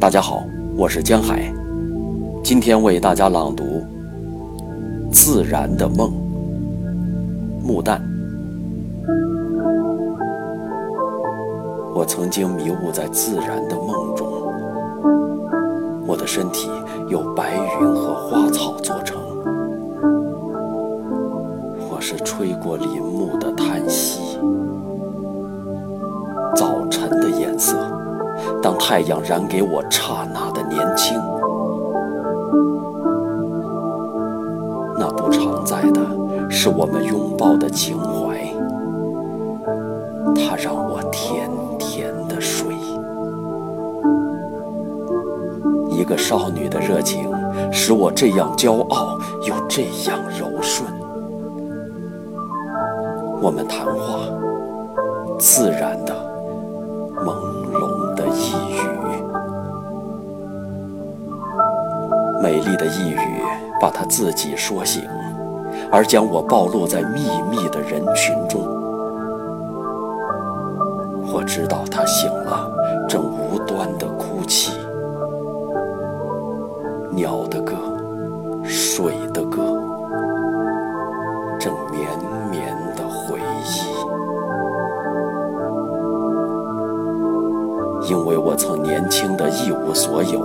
大家好，我是江海，今天为大家朗读《自然的梦》。木旦，我曾经迷雾在自然的梦中，我的身体由白云和花草做成，我是吹过林木的叹息，早晨的颜色。当太阳染给我刹那的年轻，那不常在的是我们拥抱的情怀，它让我甜甜的睡。一个少女的热情使我这样骄傲又这样柔顺。我们谈话，自然的，朦美丽的呓语把他自己说醒，而将我暴露在秘密的人群中。我知道他醒了，正无端的哭泣。鸟的歌，水的歌，正绵绵的回忆。因为我曾年轻的一无所有，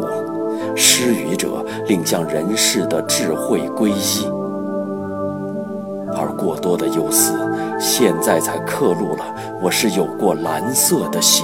失语者令将人世的智慧皈依，而过多的忧思，现在才刻录了我是有过蓝色的血。